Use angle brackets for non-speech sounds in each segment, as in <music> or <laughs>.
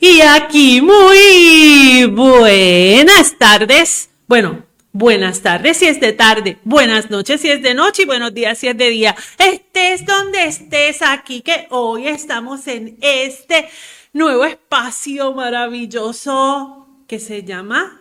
Y aquí muy buenas tardes. Bueno, buenas tardes si es de tarde, buenas noches si es de noche y buenos días si es de día. Estés donde estés aquí, que hoy estamos en este nuevo espacio maravilloso que se llama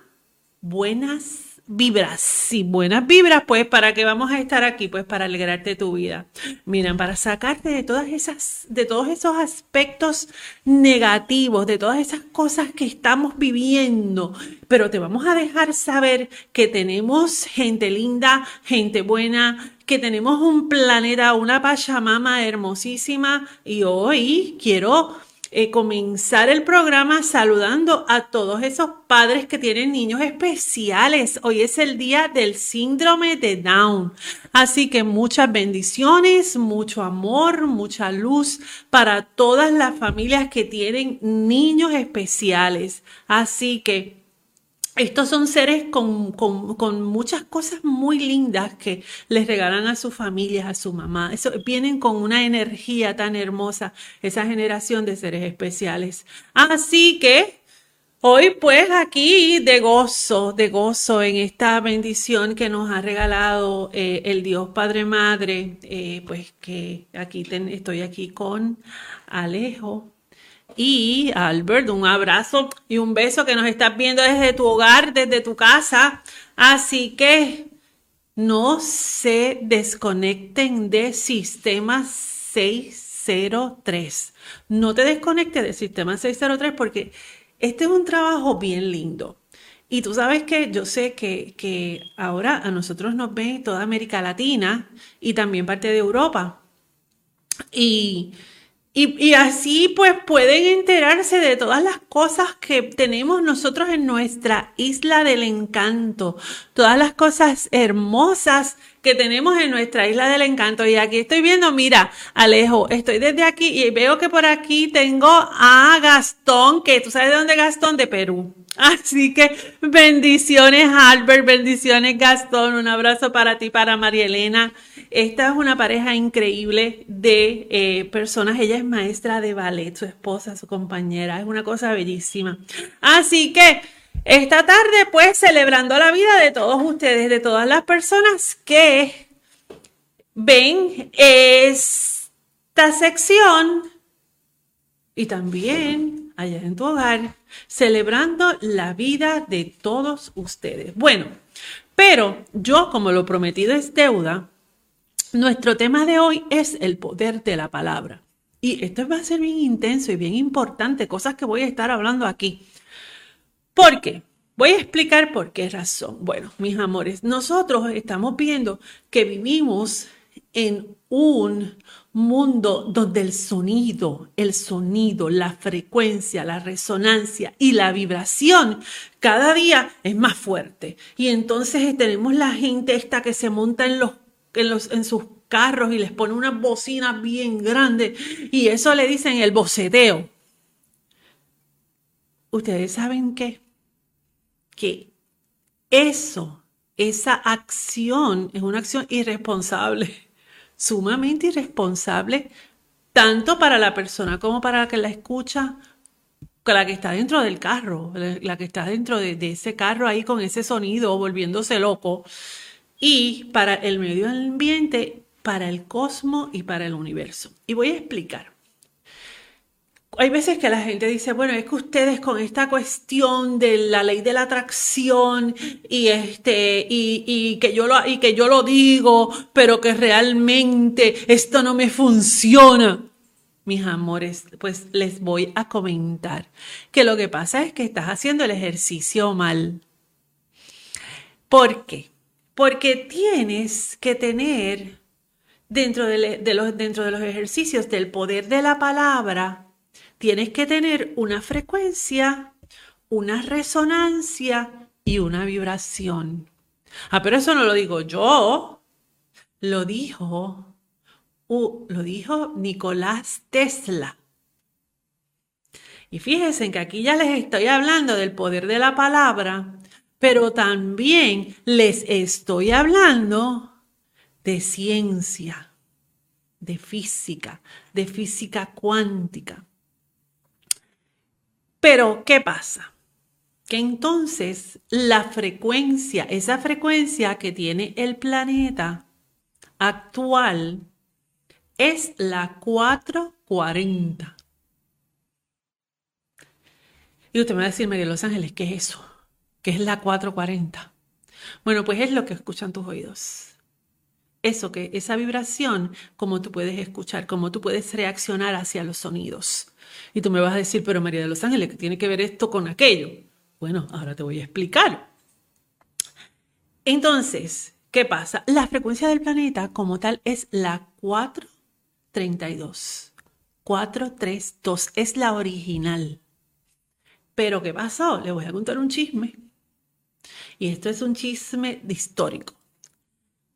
Buenas vibras. Sí, buenas vibras, pues, ¿para qué vamos a estar aquí? Pues para alegrarte tu vida. Miren, para sacarte de todas esas, de todos esos aspectos negativos, de todas esas cosas que estamos viviendo. Pero te vamos a dejar saber que tenemos gente linda, gente buena, que tenemos un planeta, una Pachamama hermosísima y hoy quiero eh, comenzar el programa saludando a todos esos padres que tienen niños especiales. Hoy es el día del síndrome de Down. Así que muchas bendiciones, mucho amor, mucha luz para todas las familias que tienen niños especiales. Así que estos son seres con, muchas cosas muy lindas que les regalan a sus familias, a su mamá. Vienen con una energía tan hermosa, esa generación de seres especiales. Así que hoy pues aquí de gozo, de gozo en esta bendición que nos ha regalado eh, el Dios Padre Madre, eh, pues que aquí estoy aquí con Alejo y Albert, un abrazo y un beso que nos estás viendo desde tu hogar, desde tu casa. Así que no se desconecten de sistema 603. No te desconectes del sistema 603 porque este es un trabajo bien lindo. Y tú sabes que yo sé que, que ahora a nosotros nos ve toda América Latina y también parte de Europa. Y y, así pues pueden enterarse de todas las cosas que tenemos nosotros en nuestra isla del encanto, todas las cosas hermosas que tenemos en nuestra isla del encanto. Y aquí estoy viendo, mira, Alejo, estoy desde aquí y veo que por aquí tengo a Gastón, que tú sabes de dónde Gastón, de Perú. <laughs> Así que bendiciones Albert, bendiciones Gastón, un abrazo para ti, para María Elena. Esta es una pareja increíble de eh, personas, ella es maestra de ballet, su esposa, su compañera, es una cosa bellísima. Así que esta tarde pues celebrando la vida de todos ustedes, de todas las personas que ven esta sección y también allá en tu hogar celebrando la vida de todos ustedes. Bueno, pero yo, como lo prometido es deuda, nuestro tema de hoy es el poder de la palabra. Y esto va a ser bien intenso y bien importante, cosas que voy a estar hablando aquí. ¿Por qué? Voy a explicar por qué razón. Bueno, mis amores, nosotros estamos viendo que vivimos en un mundo donde el sonido, el sonido, la frecuencia, la resonancia y la vibración cada día es más fuerte. Y entonces tenemos la gente esta que se monta en los en, los, en sus carros y les pone una bocina bien grande y eso le dicen el boceteo. Ustedes saben qué? Que eso, esa acción es una acción irresponsable <laughs> sumamente irresponsable, tanto para la persona como para la que la escucha, la que está dentro del carro, la que está dentro de, ese carro ahí con ese sonido volviéndose loco, y para el medio ambiente, para el cosmos y para el universo. Y voy a explicar hay veces que la gente dice, bueno, es que ustedes con esta cuestión de la ley de la atracción y este y, que yo lo y que yo lo digo, pero que realmente esto no me funciona. Mis amores, pues les voy a comentar que lo que pasa es que estás haciendo el ejercicio mal. ¿Por qué? Porque tienes que tener dentro de, los, dentro de los ejercicios del poder de la palabra, tienes que tener una frecuencia, una resonancia y una vibración. Ah, pero eso no lo digo yo, lo dijo, lo dijo Nicolás Tesla. Y fíjense que aquí ya les estoy hablando del poder de la palabra, pero también les estoy hablando de ciencia, de física, de física cuántica. Pero, ¿qué pasa? Que entonces la frecuencia, esa frecuencia que tiene el planeta actual, es la 440. Y usted me va a decir, María Los Ángeles, ¿qué es eso? ¿Qué es la 440? Bueno, pues es lo que escuchan tus oídos. Eso que, esa vibración, como tú puedes escuchar, cómo tú puedes reaccionar hacia los sonidos. Y tú me vas a decir, pero María de los Ángeles, ¿qué tiene que ver esto con aquello? Bueno, ahora te voy a explicar. Entonces, ¿qué pasa? La frecuencia del planeta como tal es la 432. 432 es la original. Pero ¿qué pasó? Le voy a contar un chisme. Y esto es un chisme histórico.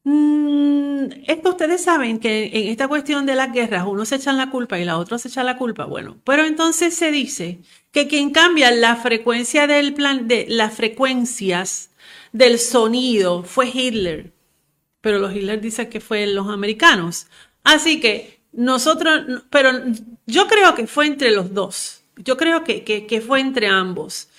Mm, esto ustedes saben que en esta cuestión de las guerras uno se echan la culpa y la otra se echa la culpa. Bueno, pero entonces se dice que quien cambia la frecuencia del plan, de las frecuencias del sonido fue Hitler. Pero los Hitler dicen que fue los americanos. Así que nosotros, pero yo creo que fue entre los dos. Yo creo que, que fue entre ambos.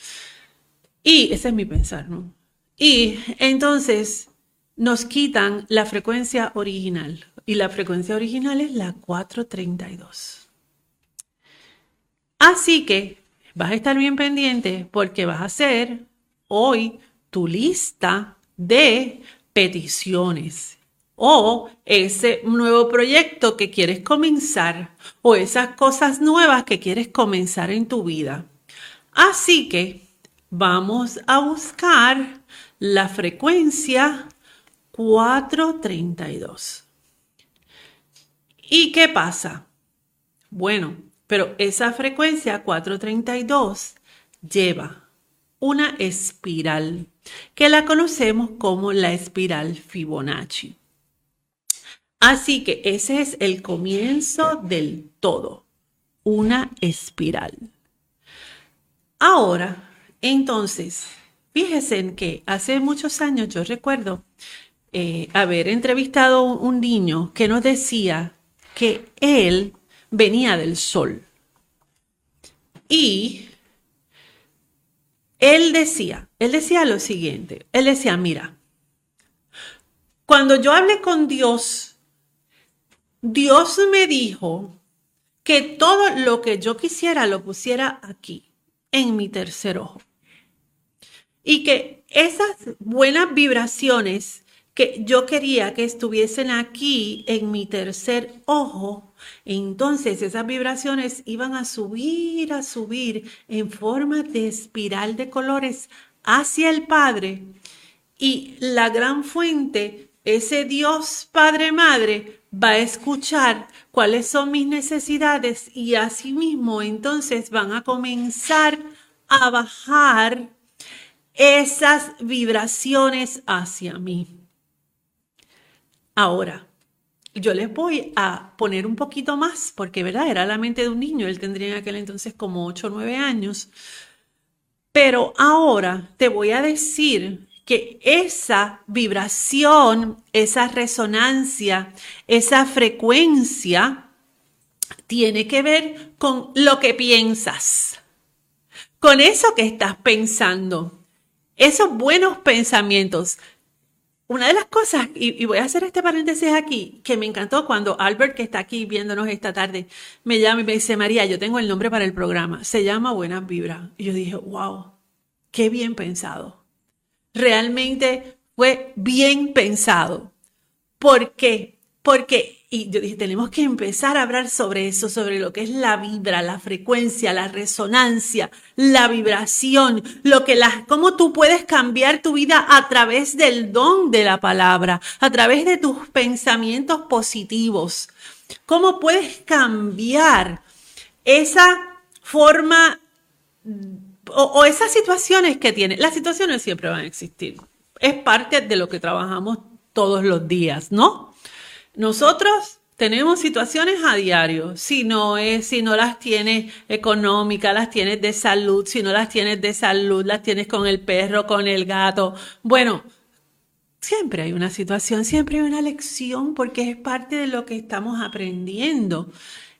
Y ese es mi pensar, ¿no? Y entonces nos quitan la frecuencia original. Y la frecuencia original es la 432. Así que vas a estar bien pendiente porque vas a hacer hoy tu lista de peticiones o ese nuevo proyecto que quieres comenzar o esas cosas nuevas que quieres comenzar en tu vida. Así que vamos a buscar la frecuencia 432. ¿Y qué pasa? Bueno, pero esa frecuencia 432 lleva una espiral que la conocemos como la espiral Fibonacci. Así que ese es el comienzo del todo, una espiral. Ahora, entonces, fíjense en que hace muchos años yo recuerdo eh, haber entrevistado un niño que nos decía que él venía del sol. Y él decía, él decía lo siguiente, él decía, mira, cuando yo hablé con Dios, Dios me dijo que todo lo que yo quisiera lo pusiera aquí, en mi tercer ojo. Y que esas buenas vibraciones yo quería que estuviesen aquí en mi tercer ojo, entonces esas vibraciones iban a subir, a subir en forma de espiral de colores hacia el Padre y la gran fuente, ese Dios Padre Madre, va a escuchar cuáles son mis necesidades y asimismo entonces van a comenzar a bajar esas vibraciones hacia mí. Ahora, yo les voy a poner un poquito más, porque, ¿verdad? Era la mente de un niño, él tendría en aquel entonces como 8 o 9 años. Pero ahora te voy a decir que esa vibración, esa resonancia, esa frecuencia, tiene que ver con lo que piensas, con eso que estás pensando, esos buenos pensamientos, una de las cosas, y, voy a hacer este paréntesis aquí, que me encantó cuando Albert, que está aquí viéndonos esta tarde, me llama y me dice, María, yo tengo el nombre para el programa, se llama Buenas Vibras. Y yo dije, wow, qué bien pensado. Realmente fue bien pensado. ¿Por qué? Porque y yo dije, tenemos que empezar a hablar sobre eso, sobre lo que es la vibra, la frecuencia, la resonancia, la vibración, lo que la, cómo tú puedes cambiar tu vida a través del don de la palabra, a través de tus pensamientos positivos. Cómo puedes cambiar esa forma o, o esas situaciones que tienes. Las situaciones siempre van a existir. Es parte de lo que trabajamos todos los días, ¿no? Nosotros tenemos situaciones a diario. Si no es, si no las tienes económicas, las tienes de salud. Si no las tienes de salud, las tienes con el perro, con el gato. Bueno, siempre hay una situación, siempre hay una lección, porque es parte de lo que estamos aprendiendo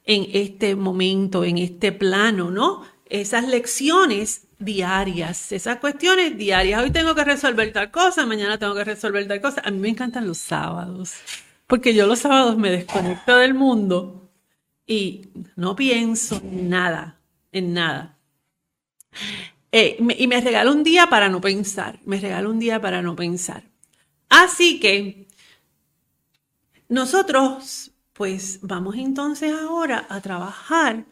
en este momento, en este plano, ¿no? esas lecciones diarias, esas cuestiones diarias. Hoy tengo que resolver tal cosa, mañana tengo que resolver tal cosa. A mí me encantan los sábados, porque yo los sábados me desconecto del mundo y no pienso en nada, en nada. Eh, y me regalo un día para no pensar, me regalo un día para no pensar. Así que nosotros, pues vamos entonces ahora a trabajar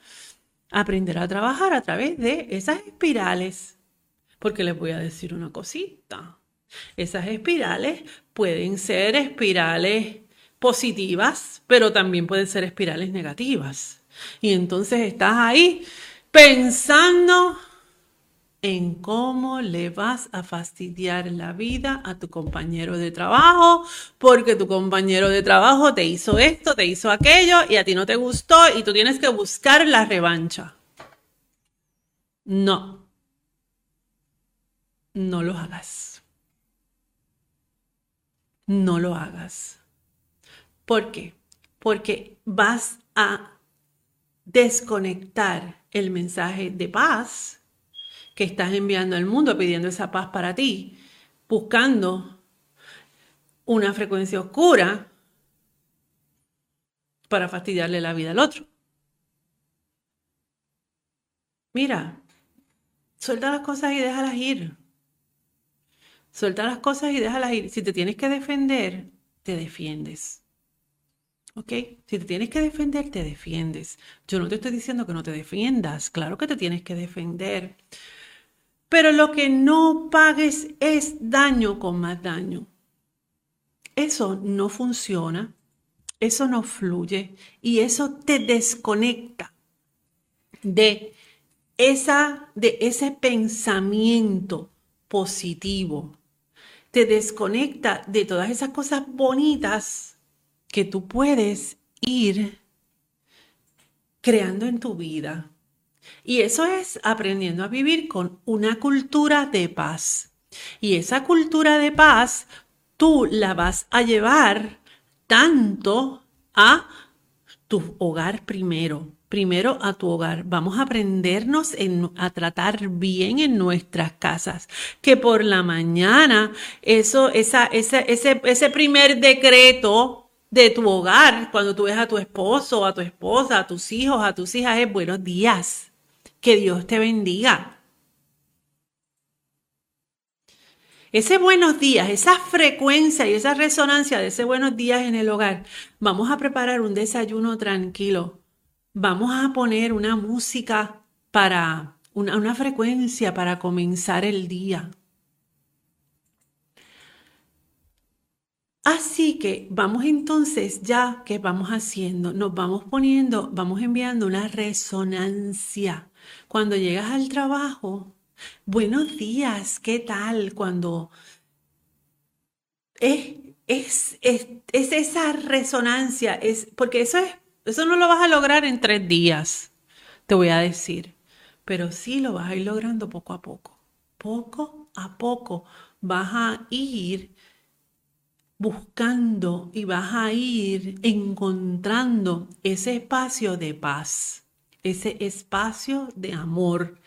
aprender a trabajar a través de esas espirales. Porque les voy a decir una cosita. Esas espirales pueden ser espirales positivas, pero también pueden ser espirales negativas. Y entonces estás ahí pensando en cómo le vas a fastidiar la vida a tu compañero de trabajo, porque tu compañero de trabajo te hizo esto, te hizo aquello y a ti no te gustó y tú tienes que buscar la revancha. No, no lo hagas. No lo hagas. ¿Por qué? Porque vas a desconectar el mensaje de paz que estás enviando al mundo pidiendo esa paz para ti, buscando una frecuencia oscura para fastidiarle la vida al otro. Mira, suelta las cosas y déjalas ir. Suelta las cosas y déjalas ir. Si te tienes que defender, te defiendes. ¿Ok? Si te tienes que defender, te defiendes. Yo no te estoy diciendo que no te defiendas. Claro que te tienes que defender. Pero lo que no pagues es daño con más daño. Eso no funciona, eso no fluye y eso te desconecta de, esa, de ese pensamiento positivo. Te desconecta de todas esas cosas bonitas que tú puedes ir creando en tu vida. Y eso es aprendiendo a vivir con una cultura de paz. Y esa cultura de paz tú la vas a llevar tanto a tu hogar primero, primero a tu hogar. Vamos a aprendernos a tratar bien en nuestras casas. Que por la mañana, eso, esa, ese, ese primer decreto de tu hogar, cuando tú ves a tu esposo, a tu esposa, a tus hijos, a tus hijas, es buenos días. Que Dios te bendiga. Ese buenos días, esa frecuencia y esa resonancia de ese buenos días en el hogar, vamos a preparar un desayuno tranquilo. Vamos a poner una música para, una, una frecuencia para comenzar el día. Así que vamos entonces, ya que vamos haciendo, nos vamos poniendo, vamos enviando una resonancia cuando llegas al trabajo, buenos días, ¿qué tal? Cuando es, es, es, esa resonancia, es, porque eso, es, eso no lo vas a lograr en tres días, te voy a decir, pero sí lo vas a ir logrando poco a poco. Poco a poco vas a ir buscando y vas a ir encontrando ese espacio de paz ese espacio de amor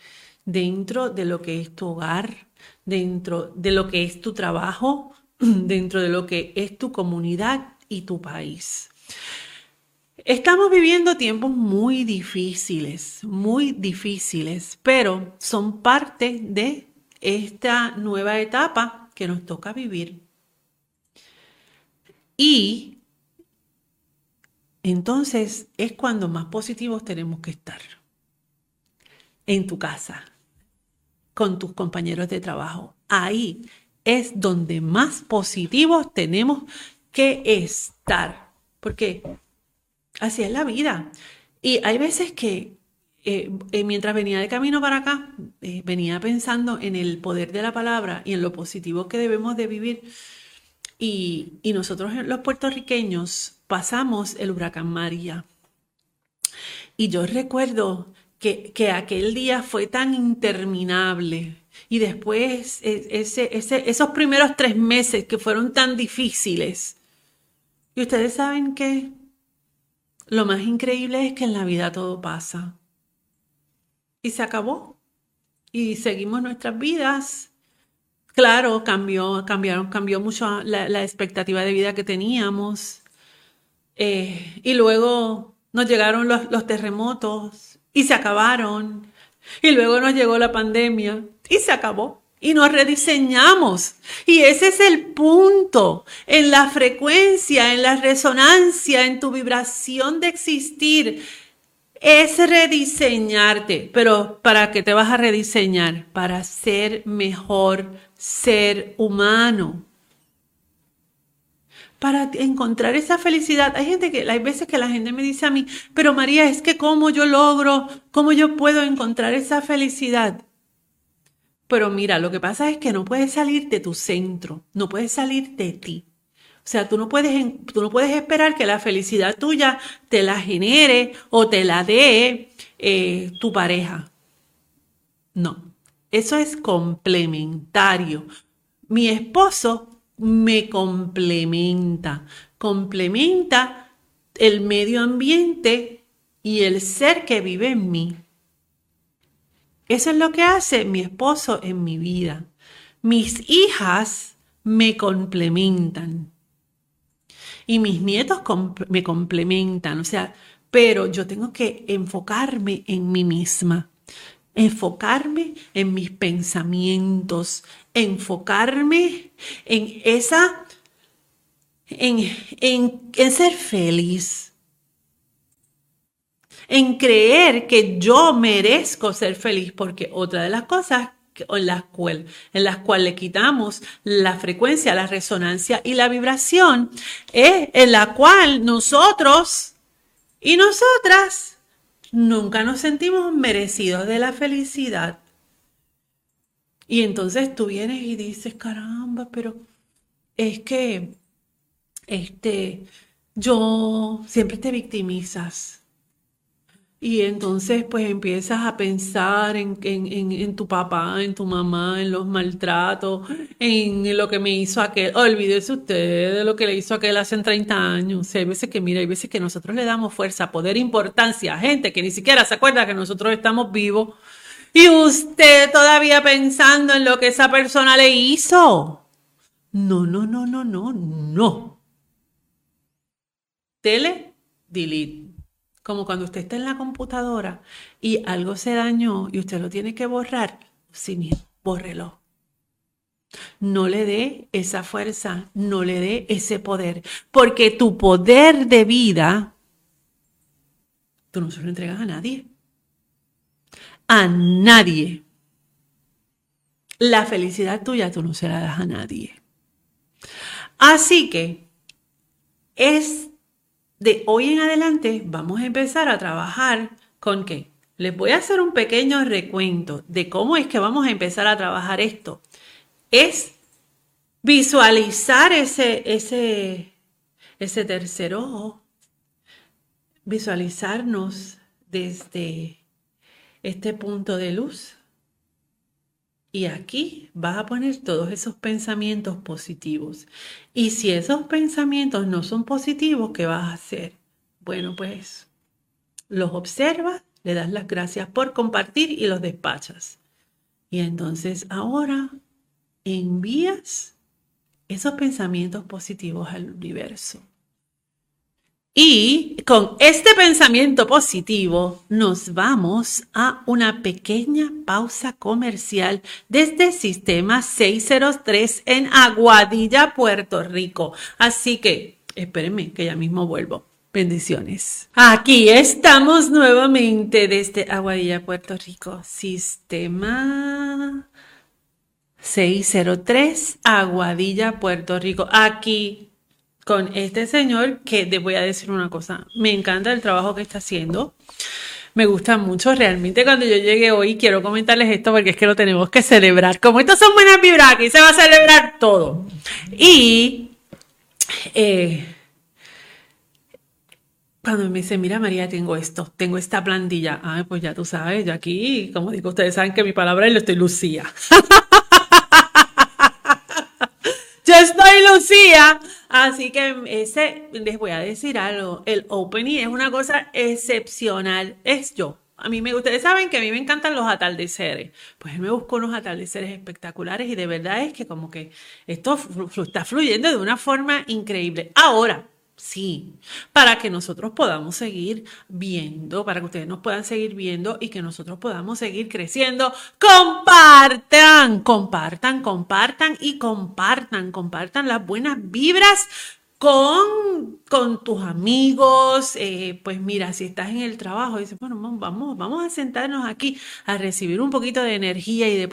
dentro de lo que es tu hogar, dentro de lo que es tu trabajo, <clears throat> dentro de lo que es tu comunidad y tu país. Estamos viviendo tiempos muy difíciles, muy difíciles, pero son parte de esta nueva etapa que nos toca vivir. Y entonces es cuando más positivos tenemos que estar. En tu casa, con tus compañeros de trabajo. Ahí es donde más positivos tenemos que estar. Porque así es la vida. Y hay veces que eh, eh, mientras venía de camino para acá, eh, venía pensando en el poder de la palabra y en lo positivo que debemos de vivir. Y, nosotros los puertorriqueños pasamos el huracán María. Y yo recuerdo que, aquel día fue tan interminable. Y después e, ese, esos primeros tres meses que fueron tan difíciles. Y ustedes saben que lo más increíble es que en la vida todo pasa. y se acabó. Y seguimos nuestras vidas. Claro, cambió, cambiaron, cambió mucho la, expectativa de vida que teníamos. Eh, y luego nos llegaron los, los terremotos y se acabaron. Y luego nos llegó la pandemia y se acabó y nos rediseñamos. Y ese es el punto, en la frecuencia, en la resonancia, en tu vibración de existir. Es rediseñarte, pero ¿para qué te vas a rediseñar? Para ser mejor ser humano. Para encontrar esa felicidad. Hay gente que, hay veces que la gente me dice a mí, pero María, es que cómo yo logro, cómo yo puedo encontrar esa felicidad. Pero mira, lo que pasa es que no puedes salir de tu centro, no puedes salir de ti. O sea, tú no puedes, tú no puedes esperar que la felicidad tuya te la genere o te la dé eh, tu pareja. No, eso es complementario. Mi esposo me complementa, complementa el medio ambiente y el ser que vive en mí. Eso es lo que hace mi esposo en mi vida. Mis hijas me complementan. Y mis nietos me complementan. O sea, pero yo tengo que enfocarme en mí misma. Enfocarme en mis pensamientos. Enfocarme en esa... En, en, en ser feliz en creer que yo merezco ser feliz, porque otra de las cosas en las, cuales le quitamos la frecuencia, la resonancia y la vibración, es en la cual nosotros y nosotras nunca nos sentimos merecidos de la felicidad. Y entonces tú vienes y dices, caramba, pero es que este, yo siempre te victimizas. Y entonces pues empiezas a pensar en, en, tu papá, en tu mamá, en los maltratos, en lo que me hizo aquel. Olvídese usted de lo que le hizo aquel hace 30 años. hay veces que, mira, hay veces que nosotros le damos fuerza, poder, importancia a gente que ni siquiera se acuerda que nosotros estamos vivos. Y usted todavía pensando en lo que esa persona le hizo. No, no, no, no, no, no. Tele, delete como cuando usted está en la computadora y algo se dañó y usted lo tiene que borrar, miedo, bórrelo. No le dé esa fuerza, no le dé ese poder, porque tu poder de vida, tú no se lo entregas a nadie. A nadie. La felicidad tuya tú no se la das a nadie. Así que es de hoy en adelante vamos a empezar a trabajar con qué. Les voy a hacer un pequeño recuento de cómo es que vamos a empezar a trabajar esto. Es visualizar ese, ese, ese tercer ojo, visualizarnos desde este punto de luz. Y aquí vas a poner todos esos pensamientos positivos. Y si esos pensamientos no son positivos, ¿qué vas a hacer? Bueno, pues los observas, le das las gracias por compartir y los despachas. Y entonces ahora envías esos pensamientos positivos al universo. Y con este pensamiento positivo nos vamos a una pequeña pausa comercial desde Sistema 603 en Aguadilla, Puerto Rico. Así que espérenme que ya mismo vuelvo. Bendiciones. Aquí estamos nuevamente desde Aguadilla, Puerto Rico. Sistema 603, Aguadilla, Puerto Rico. Aquí con este señor que te voy a decir una cosa, me encanta el trabajo que está haciendo. Me gusta mucho, realmente cuando yo llegué hoy quiero comentarles esto porque es que lo tenemos que celebrar. Como estos son buenas vibras, aquí se va a celebrar todo. Y eh, cuando me dice, mira María, tengo esto, tengo esta plantilla. Ah, pues ya tú sabes, yo aquí, como digo, ustedes saben que mi palabra es lo estoy Lucía. yo estoy Lucía <laughs> Así que ese, les voy a decir algo, el opening es una cosa excepcional, es yo, a mí me, ustedes saben que a mí me encantan los atardeceres. Pues él me buscó unos atardeceres espectaculares y de verdad es que como que esto está fluyendo de una forma increíble. Ahora, Sí, para que nosotros podamos seguir viendo, para que ustedes nos puedan seguir viendo y que nosotros podamos seguir creciendo. Compartan, compartan, compartan y compartan, compartan las buenas vibras con, con tus amigos, eh, pues mira, si estás en el trabajo, dices, bueno, vamos, vamos a sentarnos aquí a recibir un poquito de energía y de,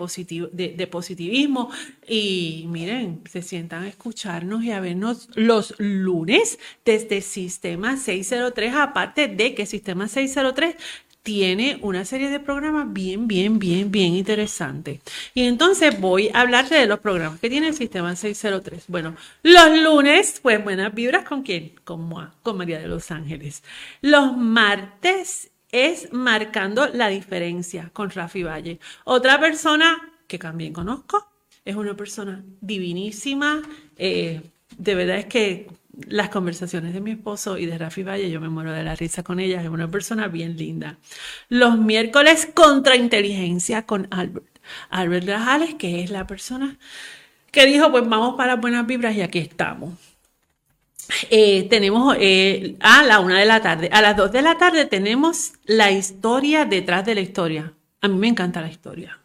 de, positivismo. Y miren, se sientan a escucharnos y a vernos los lunes desde Sistema 603, aparte de que Sistema 603 tiene una serie de programas bien, bien, bien, bien interesantes. Y entonces voy a hablarte de los programas que tiene el sistema 603. Bueno, los lunes, pues buenas vibras con quién? Con, con María de los Ángeles. Los martes es marcando la diferencia con Rafi Valle. Otra persona que también conozco, es una persona divinísima. Eh, de verdad es que las conversaciones de mi esposo y de Rafi Valle, yo me muero de la risa con ella, es una persona bien linda. Los miércoles contrainteligencia con Albert. Albert Rajales, que es la persona que dijo, pues vamos para buenas vibras y aquí estamos. Eh, tenemos eh, a la una de la tarde. A las dos de la tarde tenemos la historia detrás de la historia. A mí me encanta la historia.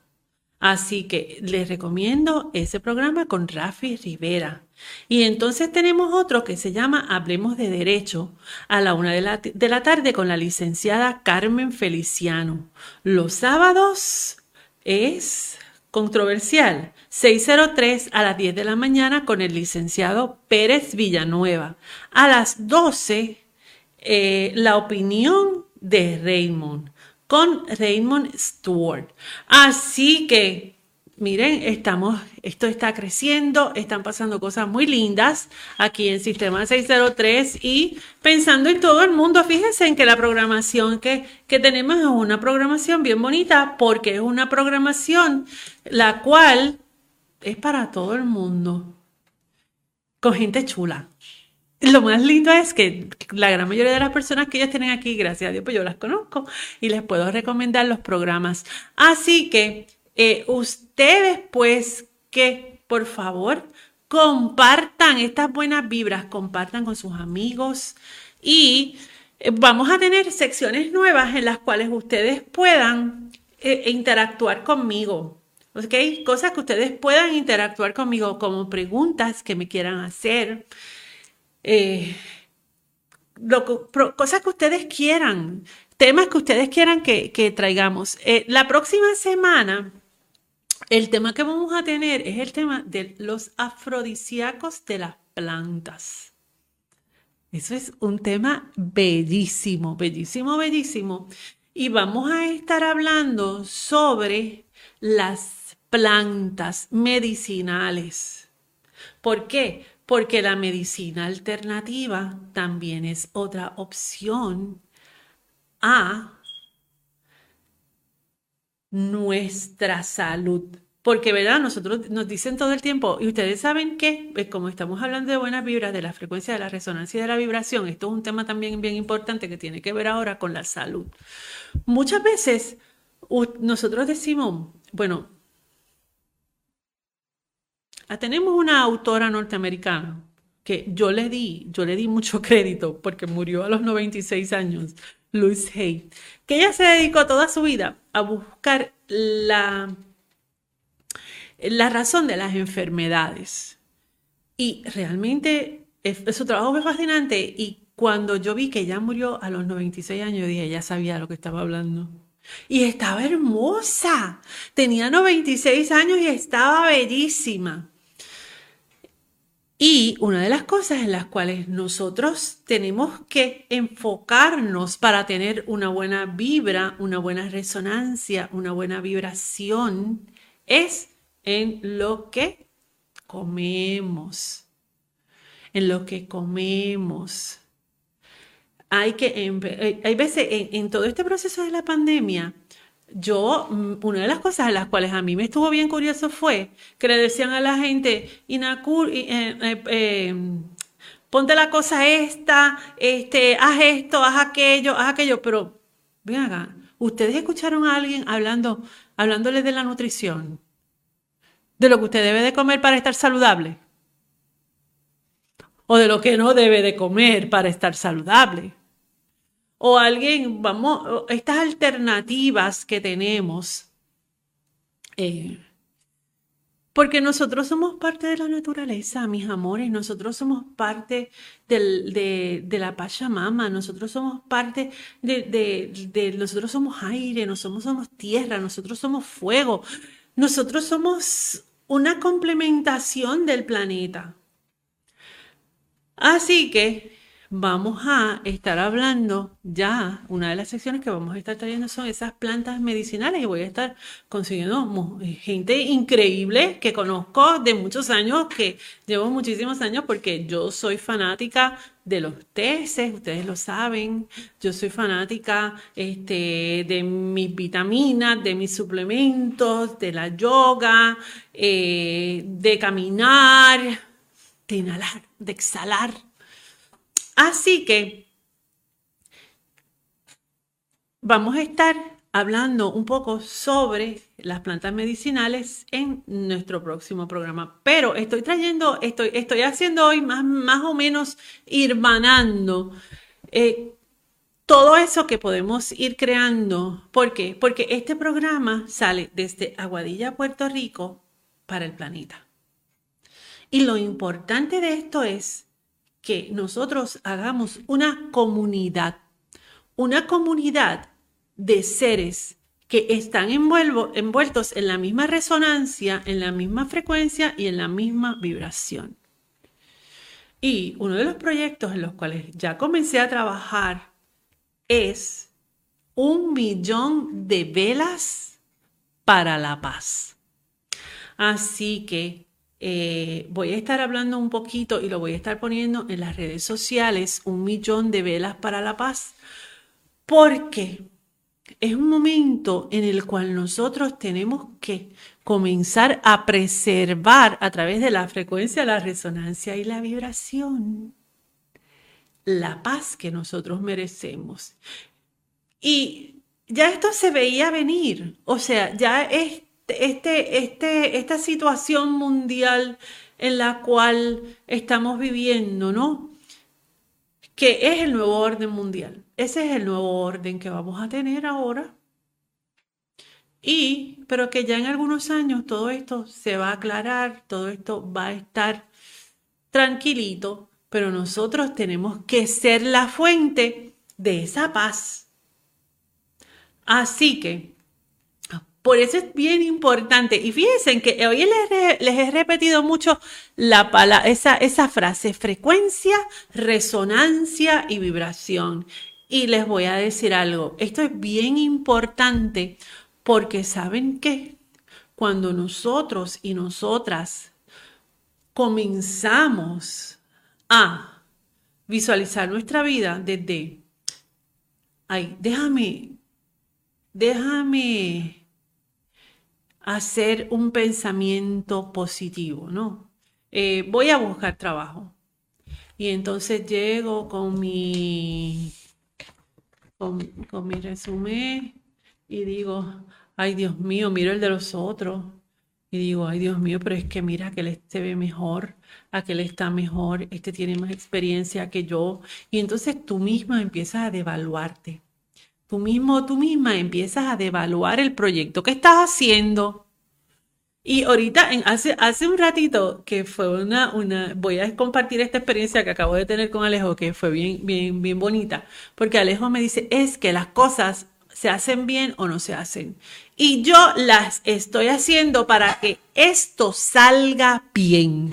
Así que les recomiendo ese programa con Rafi Rivera. Y entonces tenemos otro que se llama Hablemos de Derecho a la una de la, de la tarde con la licenciada Carmen Feliciano. Los sábados es controversial. 603 a las 10 de la mañana con el licenciado Pérez Villanueva. A las 12, eh, la opinión de Raymond con Raymond Stewart. Así que miren, estamos, esto está creciendo, están pasando cosas muy lindas aquí en Sistema 603 y pensando en todo el mundo, fíjense en que la programación que, que tenemos es una programación bien bonita porque es una programación la cual es para todo el mundo, con gente chula. Lo más lindo es que la gran mayoría de las personas que ellos tienen aquí, gracias a Dios, pues yo las conozco y les puedo recomendar los programas. Así que eh, ustedes pues que por favor compartan estas buenas vibras, compartan con sus amigos y eh, vamos a tener secciones nuevas en las cuales ustedes puedan eh, interactuar conmigo. ¿Ok? Cosas que ustedes puedan interactuar conmigo como preguntas que me quieran hacer. cosas que ustedes quieran, temas que ustedes quieran que, que traigamos. la próxima semana el tema que vamos a tener es el tema de los afrodisíacos de las plantas. Eso es un tema bellísimo, bellísimo, bellísimo. Y vamos a estar hablando sobre las plantas medicinales. ¿Por qué? Porque la medicina alternativa también es otra opción a nuestra salud. Porque, ¿verdad? Nosotros nos dicen todo el tiempo, y ustedes saben que, pues, como estamos hablando de buenas vibras, de la frecuencia de la resonancia y de la vibración, esto es un tema también bien importante que tiene que ver ahora con la salud. Muchas veces nosotros decimos, bueno, ah, tenemos una autora norteamericana que yo le di, yo le di mucho <laughs> crédito porque murió a los 96 años, Louise Hay, que ella se dedicó toda su vida a buscar la, la razón de las enfermedades. Y realmente su trabajo es fascinante y cuando yo vi que ella murió a los 96 años, dije, ella sabía lo que estaba hablando. Y estaba hermosa. Tenía 96 años y estaba bellísima. Y una de las cosas en las cuales nosotros tenemos que enfocarnos para tener una buena vibra, una buena resonancia, una buena vibración, es en lo que comemos. En lo que comemos. Hay que, hay veces en, en todo este proceso de la pandemia, yo, mm, una de las cosas en las cuales a mí me estuvo bien curioso fue que le decían a la gente, Inacur, eh, eh, eh, ponte la cosa esta, este, haz esto, haz aquello, haz aquello, pero ven acá, ¿Ustedes escucharon a alguien hablando, hablándole de la nutrición? De lo que usted debe de comer para estar saludable. O de lo que no debe de comer para estar saludable. O alguien, vamos, estas alternativas que tenemos. Eh, porque nosotros somos parte de la naturaleza, mis amores, nosotros somos parte de, la Pachamama, nosotros somos parte de, nosotros somos aire, nosotros somos tierra, nosotros somos fuego, nosotros somos una complementación del planeta. Así que vamos a estar hablando ya, una de las secciones que vamos a estar trayendo son esas plantas medicinales y voy a estar consiguiendo gente increíble que conozco de muchos años, que llevo muchísimos años porque yo soy fanática de los teces, ustedes lo saben, yo soy fanática este, de mis vitaminas, de mis suplementos, de la yoga, eh, de caminar, de inhalar, de exhalar Así que vamos a estar hablando un poco sobre las plantas medicinales en nuestro próximo programa. Pero estoy trayendo, estoy, estoy haciendo hoy más, más o menos ir eh, todo eso que podemos ir creando. ¿Por qué? Porque este programa sale desde Aguadilla, Puerto Rico, para el planeta. Y lo importante de esto es que nosotros hagamos una comunidad, una comunidad de seres que están envueltos en la misma resonancia, en la misma frecuencia y en la misma vibración. Y uno de los proyectos en los cuales ya comencé a trabajar es un millón de velas para la paz. Así que eh, voy a estar hablando un poquito y lo voy a estar poniendo en las redes sociales, un millón de velas para la paz, porque es un momento en el cual nosotros tenemos que comenzar a preservar a través de la frecuencia, la resonancia y la vibración la paz que nosotros merecemos. Y ya esto se veía venir, o sea, ya es este, este, esta situación mundial en la cual estamos viviendo, ¿no? Que es el nuevo orden mundial. Ese es el nuevo orden que vamos a tener ahora. Y, pero que ya en algunos años todo esto se va a aclarar, todo esto va a estar tranquilito, pero nosotros tenemos que ser la fuente de esa paz. Así que por eso es bien importante. Y fíjense que hoy les, he repetido mucho la esa, frase, frecuencia, resonancia y vibración. Y les voy a decir algo, esto es bien importante porque saben que cuando nosotros y nosotras comenzamos a visualizar nuestra vida desde, ay, déjame, déjame hacer un pensamiento positivo, ¿no? Eh, voy a buscar trabajo. Y entonces llego con mi, con, mi resumen y digo, ay Dios mío, miro el de los otros. Y digo, ay Dios mío, pero es que mira, que él se ve mejor, aquel está mejor, este tiene más experiencia que yo. Y entonces tú misma empiezas a devaluarte. Tú mismo, tú misma empiezas a devaluar el proyecto que estás haciendo. Y ahorita, en, hace, hace un ratito, que fue una, una, voy a compartir esta experiencia que acabo de tener con Alejo, que fue bien, bien, bien bonita, porque Alejo me dice, es que las cosas se hacen bien o no se hacen. Y yo las estoy haciendo para que esto salga bien.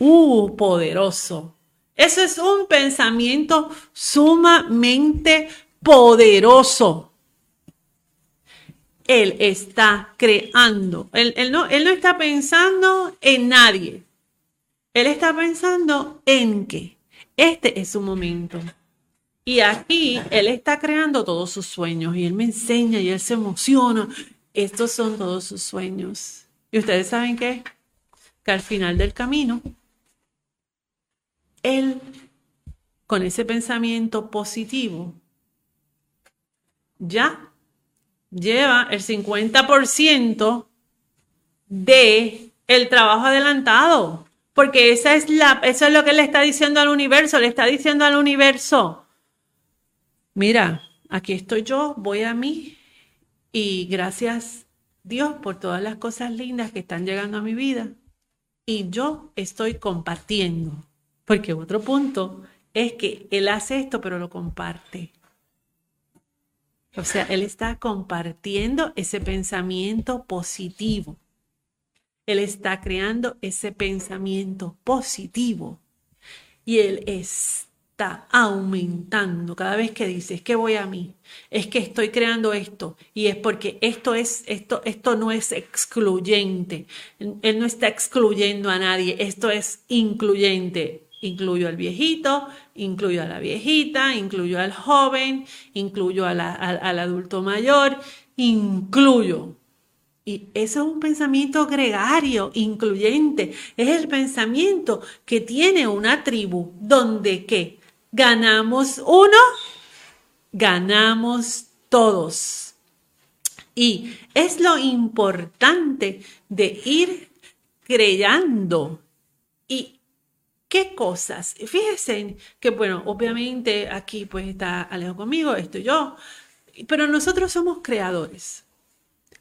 Uh, poderoso. Eso es un pensamiento sumamente poderoso. Él está creando. Él, no, él no está pensando en nadie. Él está pensando en que este es su momento. Y aquí Él está creando todos sus sueños y Él me enseña y Él se emociona. Estos son todos sus sueños. Y ustedes saben qué? Que al final del camino, Él, con ese pensamiento positivo, ya lleva el 50% de el trabajo adelantado. Porque esa es la, eso es lo que le está diciendo al universo. Le está diciendo al universo, mira, aquí estoy yo, voy a mí y gracias Dios por todas las cosas lindas que están llegando a mi vida. Y yo estoy compartiendo. Porque otro punto es que Él hace esto, pero lo comparte. O sea, Él está compartiendo ese pensamiento positivo. Él está creando ese pensamiento positivo. Y Él está aumentando cada vez que dices que voy a mí. Es que estoy creando esto. Y es porque esto es, esto, esto no es excluyente. Él no está excluyendo a nadie. Esto es incluyente. Incluyo al viejito, incluyo a la viejita, incluyo al joven, incluyo al, adulto mayor, incluyo. Y eso es un pensamiento gregario, incluyente. Es el pensamiento que tiene una tribu donde ¿qué? Ganamos uno, ganamos todos. Y es lo importante de ir creyendo y ¿Qué cosas? Fíjense que, bueno, obviamente aquí pues está Alejo conmigo, estoy yo, pero nosotros somos creadores.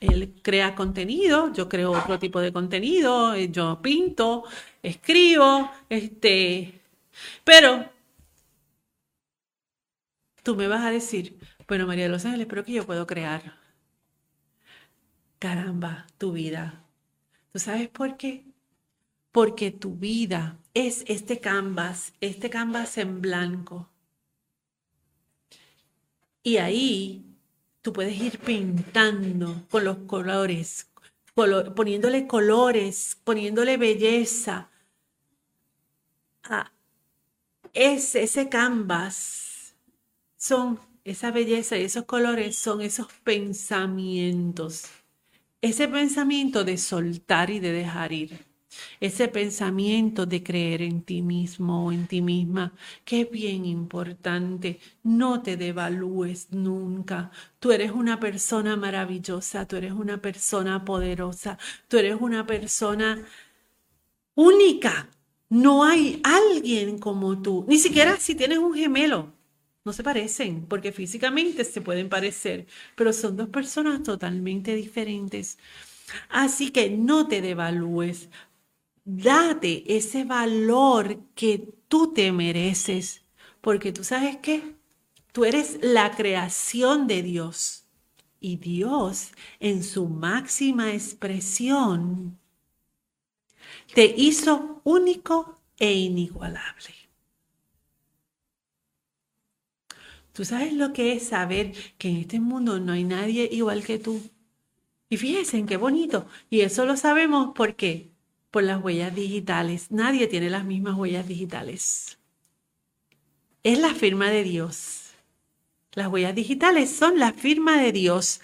Él crea contenido, yo creo otro tipo de contenido, eh, yo pinto, escribo, este, pero tú me vas a decir, bueno, María de los Ángeles, pero que yo puedo crear. Caramba, tu vida. ¿Tú sabes por qué? Porque tu vida es este canvas, este canvas en blanco. Y ahí tú puedes ir pintando con los colores, poniéndole colores, poniéndole belleza. a ese, ese canvas son esa belleza y esos colores son esos pensamientos. Ese pensamiento de soltar y de dejar ir. Ese pensamiento de creer en ti mismo o en ti misma, que es bien importante. No te devalúes nunca. Tú eres una persona maravillosa, tú eres una persona poderosa, tú eres una persona única. No hay alguien como tú, ni siquiera si tienes un gemelo. No se parecen, porque físicamente se pueden parecer, pero son dos personas totalmente diferentes. Así que no te devalúes, date ese valor que tú te mereces, porque tú sabes que tú eres la creación de Dios y Dios en su máxima expresión te hizo único e inigualable. ¿Tú sabes lo que es saber que en este mundo no hay nadie igual que tú? Y fíjense en qué bonito. Y eso lo sabemos porque por las huellas digitales. Nadie tiene las mismas huellas digitales. Es la firma de Dios. Las huellas digitales son la firma de Dios.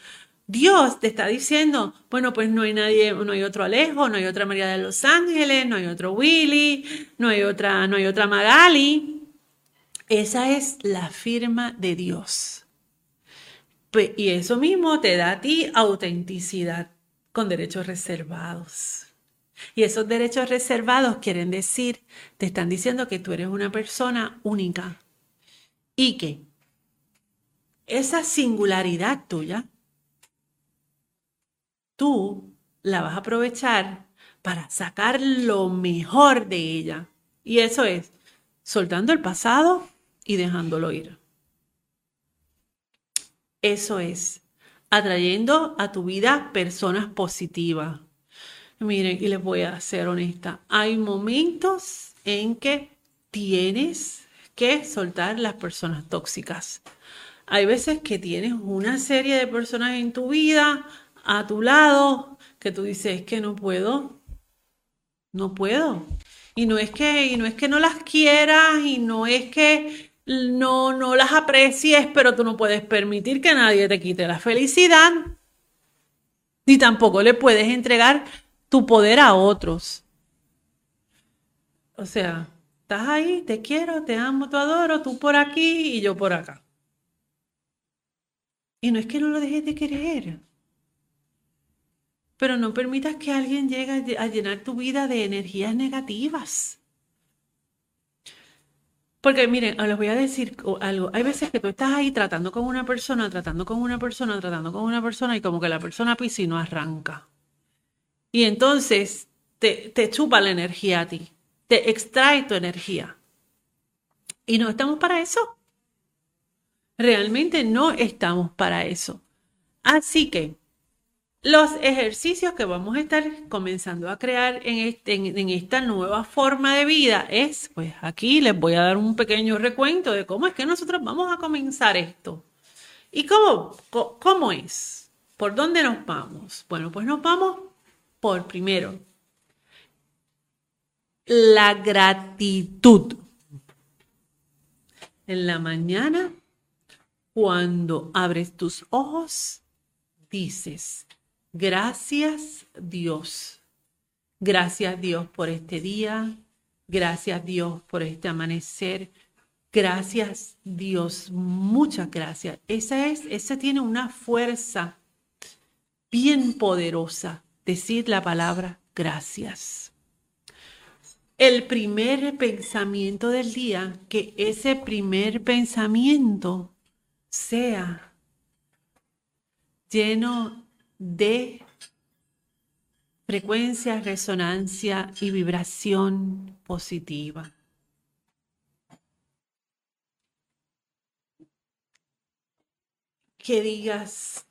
Dios te está diciendo, bueno, pues no hay nadie, no hay otro Alejo, no hay otra María de los Ángeles, no hay otro Willy, no hay otra, no hay otra Magali. Esa es la firma de Dios. Y eso mismo te da a ti autenticidad con derechos reservados. Y esos derechos reservados quieren decir, te están diciendo que tú eres una persona única y que esa singularidad tuya, tú la vas a aprovechar para sacar lo mejor de ella. Y eso es soltando el pasado y dejándolo ir. Eso es atrayendo a tu vida personas positivas, Miren, y les voy a ser honesta, hay momentos en que tienes que soltar las personas tóxicas. Hay veces que tienes una serie de personas en tu vida, a tu lado, que tú dices, que no puedo, no puedo. Y no es que, y no es que no las quieras, y no es que no, no las aprecies, pero tú no puedes permitir que nadie te quite la felicidad, ni tampoco le puedes entregar tu poder a otros. O sea, estás ahí, te quiero, te amo, te adoro, tú por aquí y yo por acá. Y no es que no lo dejes de querer, pero no permitas que alguien llegue a llenar tu vida de energías negativas. Porque miren, les voy a decir algo. Hay veces que tú estás ahí tratando con una persona, tratando con una persona, tratando con una persona y como que la persona pisa y no arranca. Y entonces te, te chupa la energía a ti, te extrae tu energía. Y no estamos para eso. Realmente no estamos para eso. Así que los ejercicios que vamos a estar comenzando a crear en, este, en, esta nueva forma de vida es, pues aquí les voy a dar un pequeño recuento de cómo es que nosotros vamos a comenzar esto. ¿Y cómo, cómo es? ¿Por dónde nos vamos? Bueno, pues nos vamos por primero la gratitud. En la mañana, cuando abres tus ojos, dices, Gracias Dios. Gracias Dios por este día. Gracias Dios por este amanecer. Gracias Dios. Muchas gracias. Esa es, esa tiene una fuerza bien poderosa. Decir la palabra gracias. El primer pensamiento del día, que ese primer pensamiento sea lleno de frecuencia, resonancia y vibración positiva. Que digas,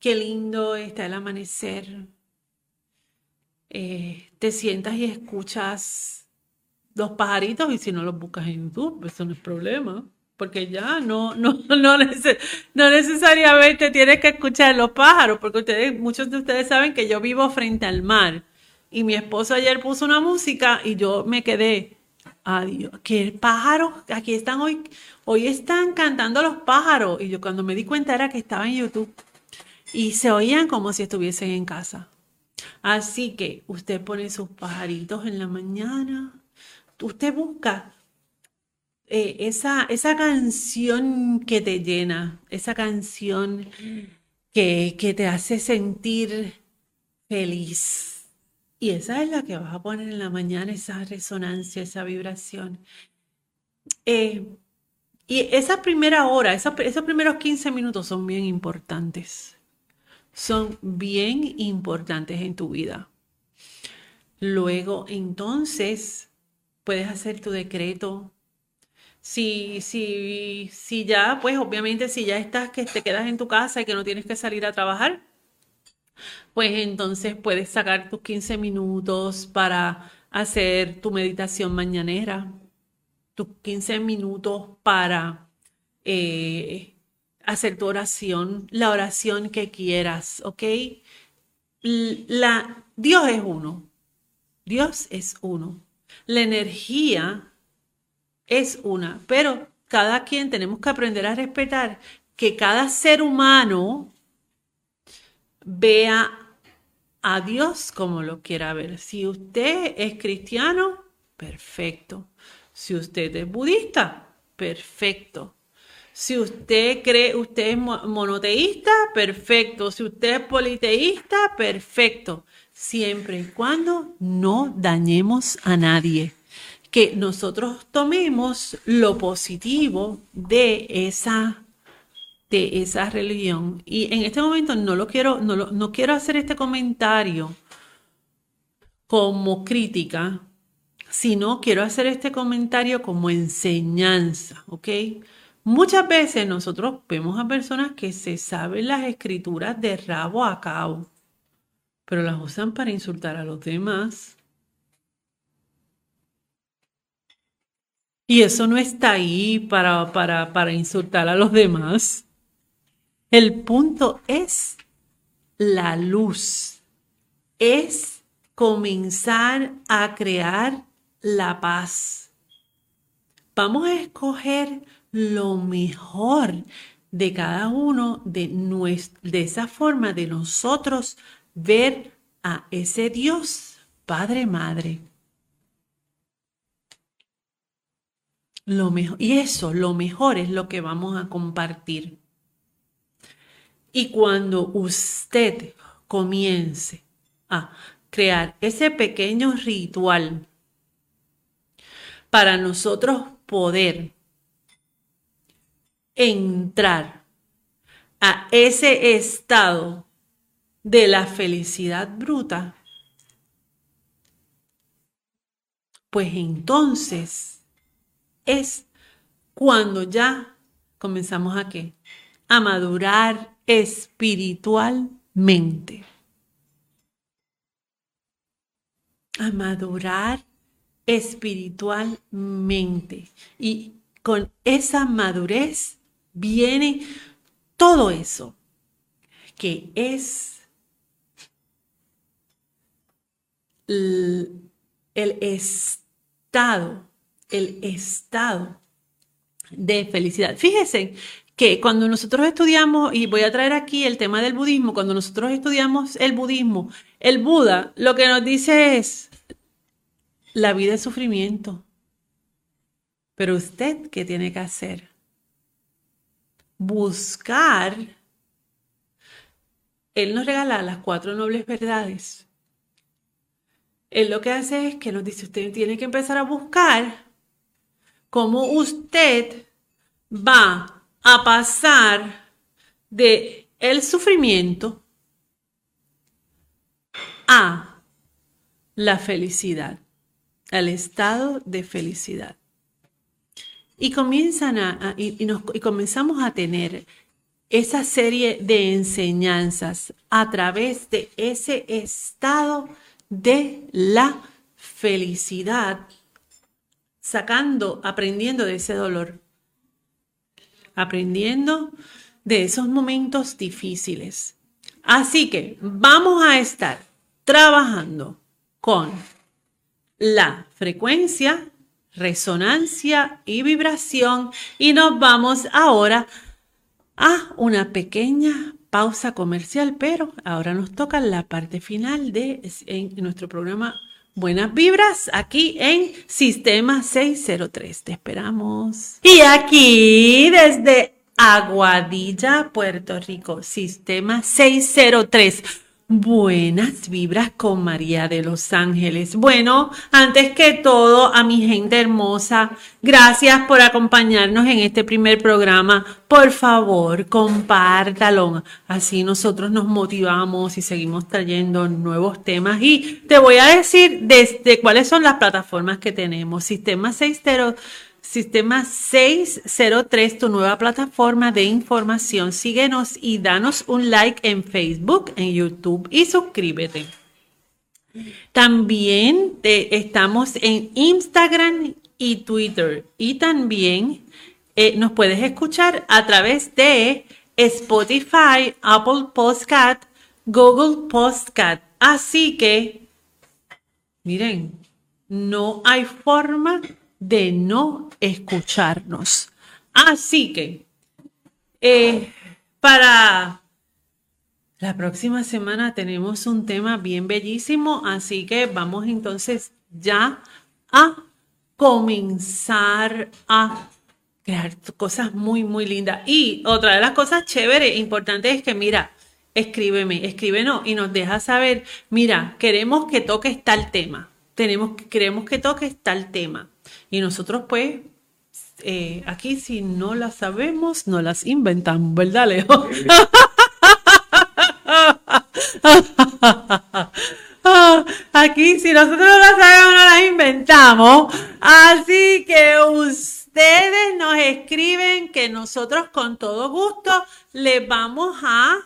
qué lindo está el amanecer. Eh, te sientas y escuchas los pajaritos y si no los buscas en YouTube, eso no es problema porque ya no, no, <laughs> no, no necesariamente tienes que escuchar los pájaros, porque ustedes, muchos de ustedes saben que yo vivo frente al mar. Y mi esposo ayer puso una música y yo me quedé, adiós, ¿qué pájaros? Aquí están hoy, hoy están cantando los pájaros. Y yo cuando me di cuenta era que estaba en YouTube. Y se oían como si estuviesen en casa. Así que usted pone sus pajaritos en la mañana. Usted busca eh, esa, esa canción que te llena, esa canción que, que te hace sentir feliz. Y esa es la que vas a poner en la mañana, esa resonancia, esa vibración. Eh, y esa primera hora, esos primeros 15 minutos son bien importantes. Son bien importantes en tu vida. Luego, entonces, puedes hacer tu decreto si, si, si ya, pues obviamente si ya estás que te quedas en tu casa y que no tienes que salir a trabajar, pues entonces puedes sacar tus 15 minutos para hacer tu meditación mañanera, tus 15 minutos para eh, hacer tu oración, la oración que quieras, ¿ok? La, Dios es uno, Dios es uno. La energía es una, pero cada quien tenemos que aprender a respetar que cada ser humano vea a Dios como lo quiera ver. Si usted es cristiano, perfecto. Si usted es budista, perfecto. Si usted cree, usted es monoteísta, perfecto. Si usted es politeísta, perfecto. Siempre y cuando no dañemos a nadie que nosotros tomemos lo positivo de esa, de esa religión. Y en este momento no lo quiero, no, no quiero hacer este comentario como crítica, sino quiero hacer este comentario como enseñanza, ¿ok? Muchas veces nosotros vemos a personas que se saben las escrituras de rabo a cabo, pero las usan para insultar a los demás, Y eso no está ahí para, para, para insultar a los demás. El punto es la luz. Es comenzar a crear la paz. Vamos a escoger lo mejor de cada uno de, de esa forma de nosotros ver a ese Dios, Padre, Madre. Lo mejor, y eso, lo mejor es lo que vamos a compartir. Y cuando usted comience a crear ese pequeño ritual para nosotros poder entrar a ese estado de la felicidad bruta, pues entonces es cuando ya comenzamos a qué? A madurar espiritualmente. A madurar espiritualmente. Y con esa madurez viene todo eso que es el, estado, el estado de felicidad. Fíjense que cuando nosotros estudiamos, y voy a traer aquí el tema del budismo, cuando nosotros estudiamos el budismo, el Buda lo que nos dice es, la vida es sufrimiento. Pero usted, ¿qué tiene que hacer? Buscar. Él nos regala las cuatro nobles verdades. Él lo que hace es que nos dice, usted tiene que empezar a buscar cómo usted va a pasar de el sufrimiento a la felicidad, al estado de felicidad. Y comienzan a, y, comenzamos a tener esa serie de enseñanzas a través de ese estado de la felicidad, sacando, aprendiendo de ese dolor, aprendiendo de esos momentos difíciles. Así que vamos a estar trabajando con la frecuencia resonancia y vibración y nos vamos ahora a una pequeña pausa comercial, pero ahora nos toca la parte final de nuestro programa Buenas Vibras aquí en Sistema 603. Te esperamos. Y aquí desde Aguadilla, Puerto Rico, Sistema 603 Buenas vibras con María de los Ángeles. Bueno, antes que todo, a mi gente hermosa, gracias por acompañarnos en este primer programa. Por favor, compártalo. Así nosotros nos motivamos y seguimos trayendo nuevos temas. Y te voy a decir desde cuáles son las plataformas que tenemos. Sistema 60 Sistema 603, tu nueva plataforma de información. Síguenos y danos un like en Facebook, en YouTube y suscríbete. También estamos en Instagram y Twitter. Y también eh, nos puedes escuchar a través de Spotify, Apple Podcast, Google Podcast. Así que, miren, no hay forma de no escucharnos. Así que, eh, para la próxima semana tenemos un tema bien bellísimo, así que vamos entonces ya a comenzar a crear cosas muy, muy lindas. Y otra de las cosas chéveres, importantes es que, mira, escríbeme, escríbenos y nos deja saber, mira, queremos que toques tal tema, tenemos, queremos que toques tal tema. Y nosotros pues, eh, aquí si no las sabemos, no las inventamos, ¿verdad, Leo? <laughs> Aquí si nosotros no las sabemos, no las inventamos. Así que ustedes nos escriben que nosotros con todo gusto les vamos a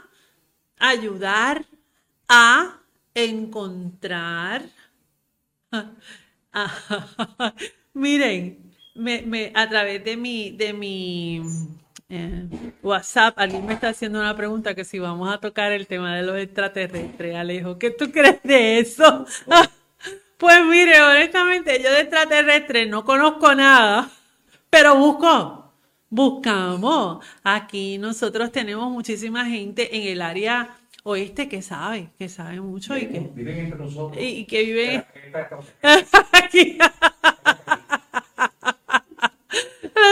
ayudar a encontrar <laughs> Miren, me, a través de mi, de mi eh, WhatsApp, alguien me está haciendo una pregunta que si vamos a tocar el tema de los extraterrestres, Alejo, ¿qué tú crees de eso? <laughs> pues mire, honestamente, yo de extraterrestre no conozco nada, pero busco, buscamos. Aquí nosotros tenemos muchísima gente en el área oeste que sabe, que sabe mucho y que viven entre nosotros. Y, que viven <laughs> aquí.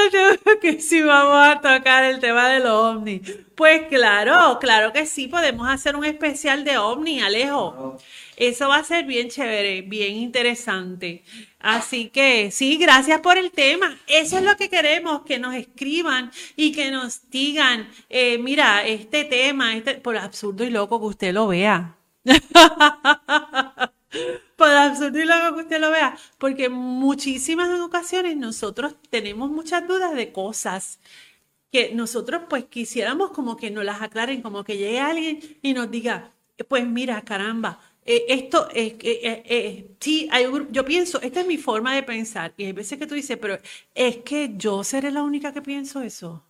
<laughs> que si vamos a tocar el tema de los ovnis. Pues claro, claro que sí, podemos hacer un especial de ovni, Alejo. Eso va a ser bien chévere, bien interesante. Así que sí, gracias por el tema. Eso es lo que queremos, que nos escriban y que nos digan, eh, mira, este tema, este, por absurdo y loco que usted lo vea. <laughs> y loco que usted lo vea, porque muchísimas ocasiones nosotros tenemos muchas dudas de cosas que nosotros pues quisiéramos como que nos las aclaren, como que llegue alguien y nos diga, pues mira, caramba, eh, esto es que eh, eh, sí, hay yo pienso, esta es mi forma de pensar. Y hay veces que tú dices, pero es que yo seré la única que pienso eso.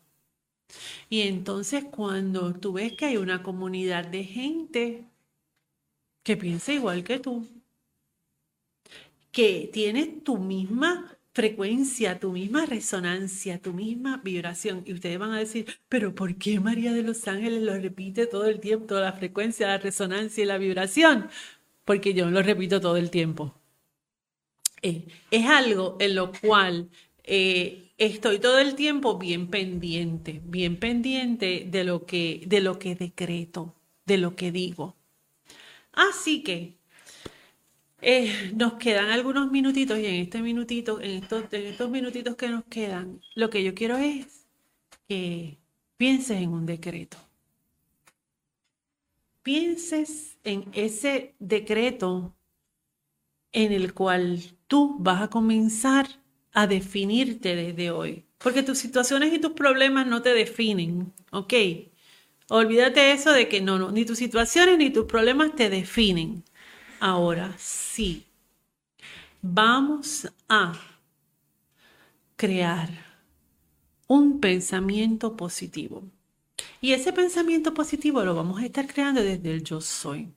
Y entonces cuando tú ves que hay una comunidad de gente que piensa igual que tú, que tiene tu misma frecuencia, tu misma resonancia, tu misma vibración. Y ustedes van a decir, pero ¿por qué María de los Ángeles lo repite todo el tiempo, toda la frecuencia, la resonancia y la vibración? Porque yo lo repito todo el tiempo. Eh, es algo en lo cual eh, estoy todo el tiempo bien pendiente, bien pendiente de lo que, de lo que decreto, de lo que digo. Así que eh, nos quedan algunos minutitos y en este minutito, en estos, en estos minutitos que nos quedan, lo que yo quiero es que pienses en un decreto. Pienses en ese decreto en el cual tú vas a comenzar a definirte desde hoy. Porque tus situaciones y tus problemas no te definen, ¿ok? Olvídate eso de que no, no, ni tus situaciones ni tus problemas te definen. Ahora sí, vamos a crear un pensamiento positivo. Y ese pensamiento positivo lo vamos a estar creando desde el yo soy.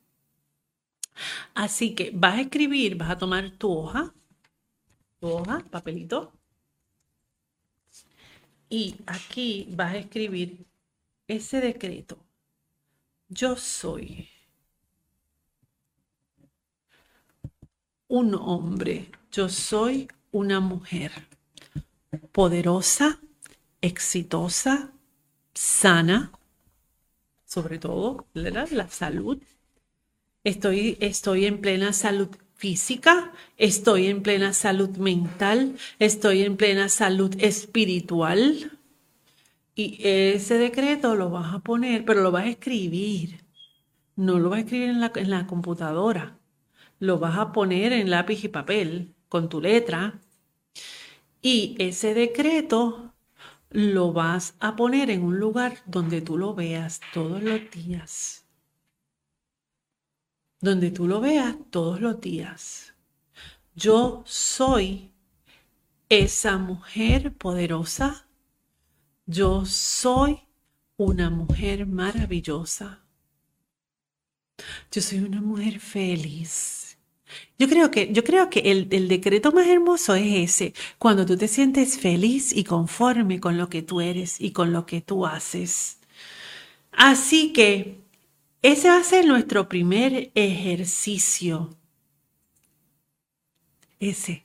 Así que vas a escribir, vas a tomar tu hoja, tu hoja, papelito, y aquí vas a escribir ese decreto. Yo soy. Un hombre, yo soy una mujer poderosa, exitosa, sana, sobre todo la salud. Estoy, estoy en plena salud física, estoy en plena salud mental, estoy en plena salud espiritual. Y ese decreto lo vas a poner, pero lo vas a escribir. No lo vas a escribir en la, en la computadora lo vas a poner en lápiz y papel con tu letra y ese decreto lo vas a poner en un lugar donde tú lo veas todos los días. Donde tú lo veas todos los días. Yo soy esa mujer poderosa. Yo soy una mujer maravillosa. Yo soy una mujer feliz. Yo creo que, yo creo que el, el, decreto más hermoso es ese, cuando tú te sientes feliz y conforme con lo que tú eres y con lo que tú haces. Así que ese va a ser nuestro primer ejercicio. Ese,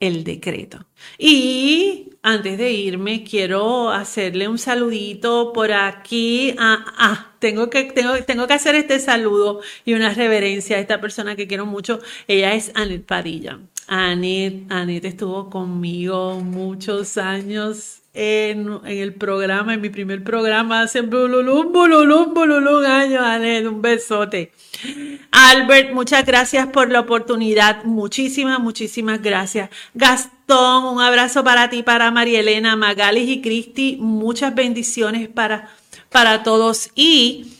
el decreto. Y antes de irme, quiero hacerle un saludito por aquí. Ah, tengo que, tengo, tengo que hacer este saludo y una reverencia a esta persona que quiero mucho. Ella es Anet Padilla. Anet, Anet estuvo conmigo muchos años en, el programa, en mi primer programa, hace bululum, bululum, bululum años, Anet, un besote. Albert, muchas gracias por la oportunidad, muchísimas, muchísimas gracias. Gastón, un abrazo para ti, para María Elena, Magalis y Cristi, muchas bendiciones para, para todos y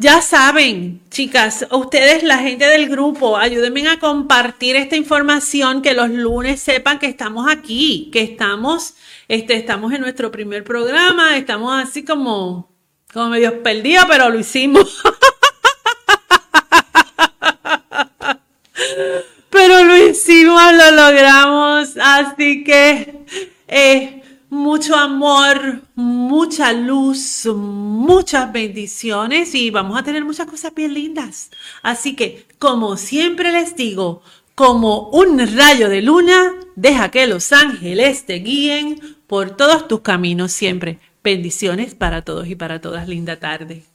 ya saben, chicas, ustedes, la gente del grupo, ayúdenme a compartir esta información, que los lunes sepan que estamos aquí, que estamos, este, estamos en nuestro primer programa, estamos así como, como medio perdidos, pero lo hicimos. <laughs> pero lo hicimos, lo logramos, así que, eh, mucho amor, mucha luz, muchas bendiciones y vamos a tener muchas cosas bien lindas. Así que, como siempre les digo, como un rayo de luna, deja que los ángeles te guíen por todos tus caminos siempre. Bendiciones para todos y para todas. Linda tarde.